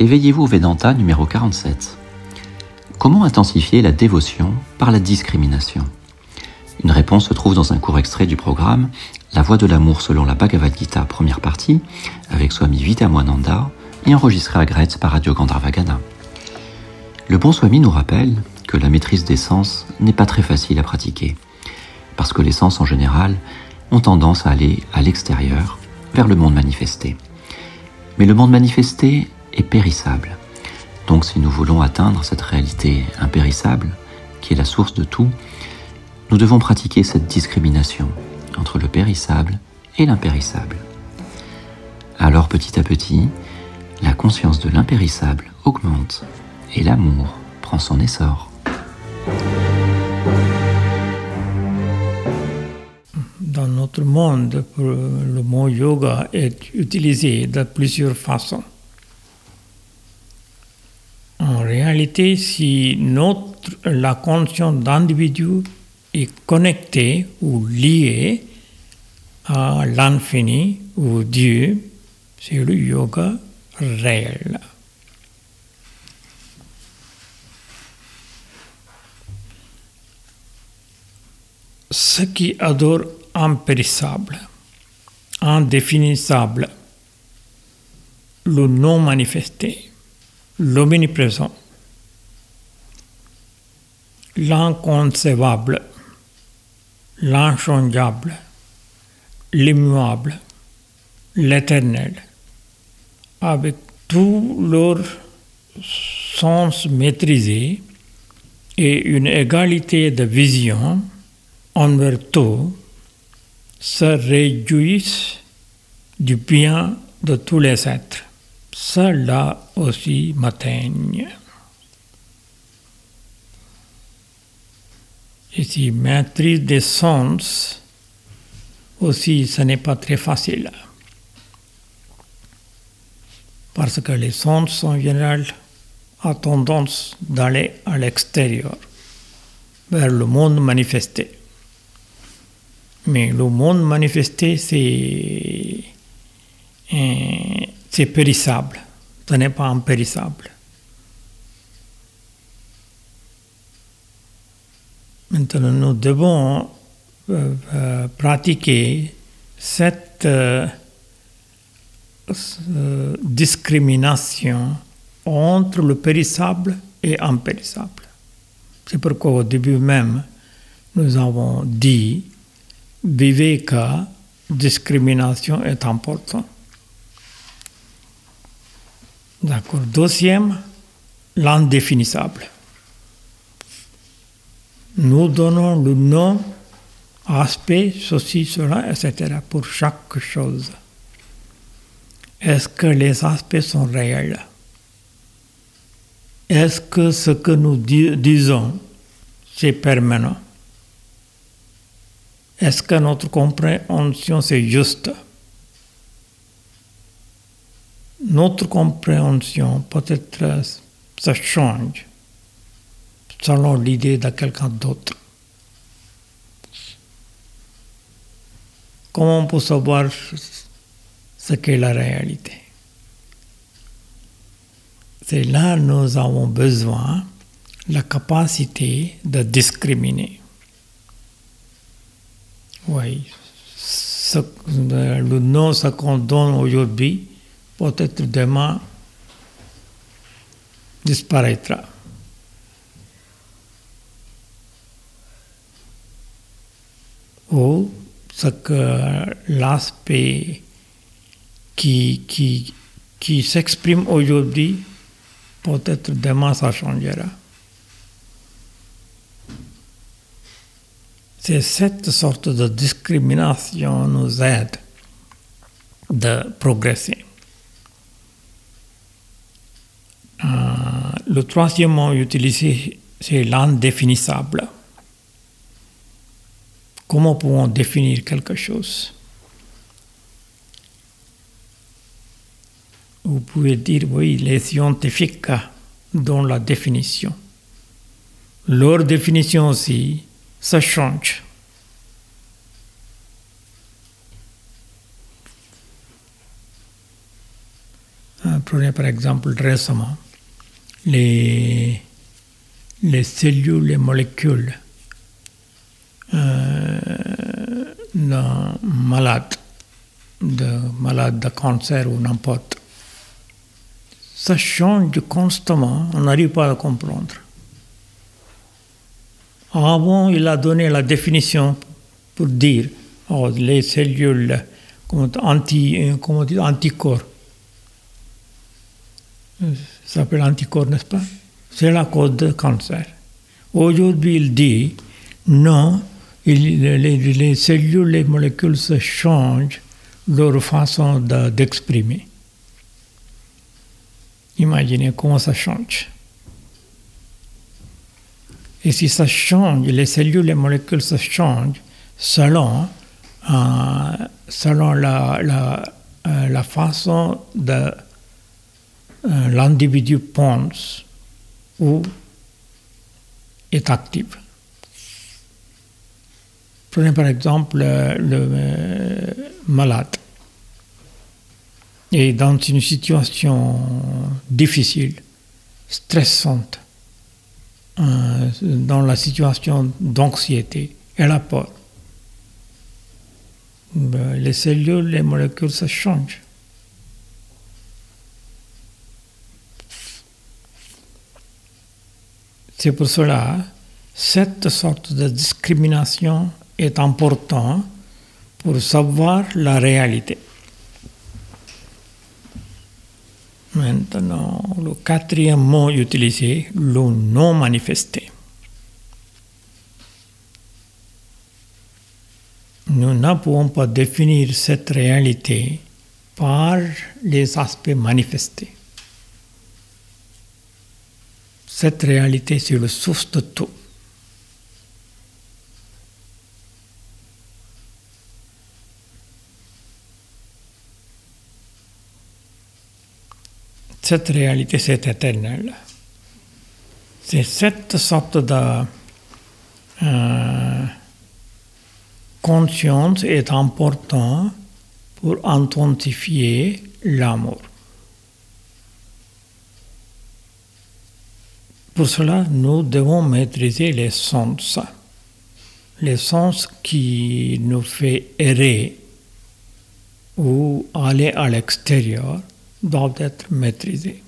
Éveillez-vous Vedanta numéro 47. Comment intensifier la dévotion par la discrimination? Une réponse se trouve dans un court extrait du programme La voie de l'amour selon la Bhagavad Gita, première partie, avec Swami Vitamoananda et enregistré à Gretz par Radio Gandharvagana. Le bon Swami nous rappelle que la maîtrise des sens n'est pas très facile à pratiquer, parce que les sens en général ont tendance à aller à l'extérieur, vers le monde manifesté. Mais le monde manifesté périssable. Donc si nous voulons atteindre cette réalité impérissable, qui est la source de tout, nous devons pratiquer cette discrimination entre le périssable et l'impérissable. Alors petit à petit, la conscience de l'impérissable augmente et l'amour prend son essor. Dans notre monde, le mot yoga est utilisé de plusieurs façons. En si notre, la conscience d'individu est connectée ou liée à l'infini ou Dieu, c'est le yoga réel. Ce qui adore impérissable, indéfinissable, le non manifesté, l'omniprésent, l'inconcevable, l'inchangeable, l'immuable, l'éternel, avec tous leurs sens maîtrisés et une égalité de vision envers tout, se réjouissent du bien de tous les êtres. Cela aussi m'atteigne. Ici, maîtrise des sens, aussi, ce n'est pas très facile. Parce que les sens, en général, ont tendance d'aller à l'extérieur, vers le monde manifesté. Mais le monde manifesté, c'est, c'est périssable, ce n'est pas impérissable. Maintenant, nous devons euh, euh, pratiquer cette euh, discrimination entre le périssable et impérissable. C'est pourquoi au début même, nous avons dit Viveka, discrimination est important. D'accord. Deuxième, l'indéfinissable. Nous donnons le nom, aspect, ceci, cela, etc. pour chaque chose. Est-ce que les aspects sont réels? Est-ce que ce que nous disons, c'est permanent? Est-ce que notre compréhension c'est juste? Notre compréhension peut-être ça change selon l'idée de quelqu'un d'autre. Comment on peut savoir ce qu'est la réalité? C'est là que nous avons besoin la capacité de discriminer. Oui. le nom, ce qu'on donne aujourd'hui, peut-être demain disparaîtra. Ou ce que l'aspect qui, qui, qui s'exprime aujourd'hui, peut-être demain ça changera. C'est cette sorte de discrimination nous aide de progresser. Euh, le troisième mot utilisé, c'est l'indéfinissable. Comment pouvons définir quelque chose? Vous pouvez dire, oui, les scientifiques dont la définition. Leur définition aussi, ça change. prenez par exemple récemment les, les cellules, les molécules euh, d'un malade, de malade de cancer ou n'importe. Ça change constamment, on n'arrive pas à comprendre. Avant, il a donné la définition pour dire oh, les cellules anti, comment dire, anticorps. Ça s'appelle anticorps, n'est-ce pas? C'est la cause du cancer. Aujourd'hui, il dit non, les, les, cellules, les molécules se changent leur façon d'exprimer. Imaginez comment ça change. Et si ça change, les cellules, les molécules se changent selon, euh, selon la, la, euh, façon de euh, l'individu pense ou est actif. Prenez par exemple le malade. Et dans une situation difficile, stressante, euh, dans la situation d'anxiété et la peur, ben, les cellules, les molécules, ça change. C'est pour cela, cette sorte de discrimination est importante pour savoir la réalité. Maintenant, le quatrième mot utilisé, le non manifesté. Nous ne pouvons pas définir cette réalité par les aspects manifestés. Cette réalité, c'est le source de tout. Cette réalité, c'est éternel. C'est cette sorte de euh, conscience est importante pour intensifier l'amour. Pour cela, nous devons maîtriser les sens. Les sens qui nous fait errer ou aller à l'extérieur دعوت متریزی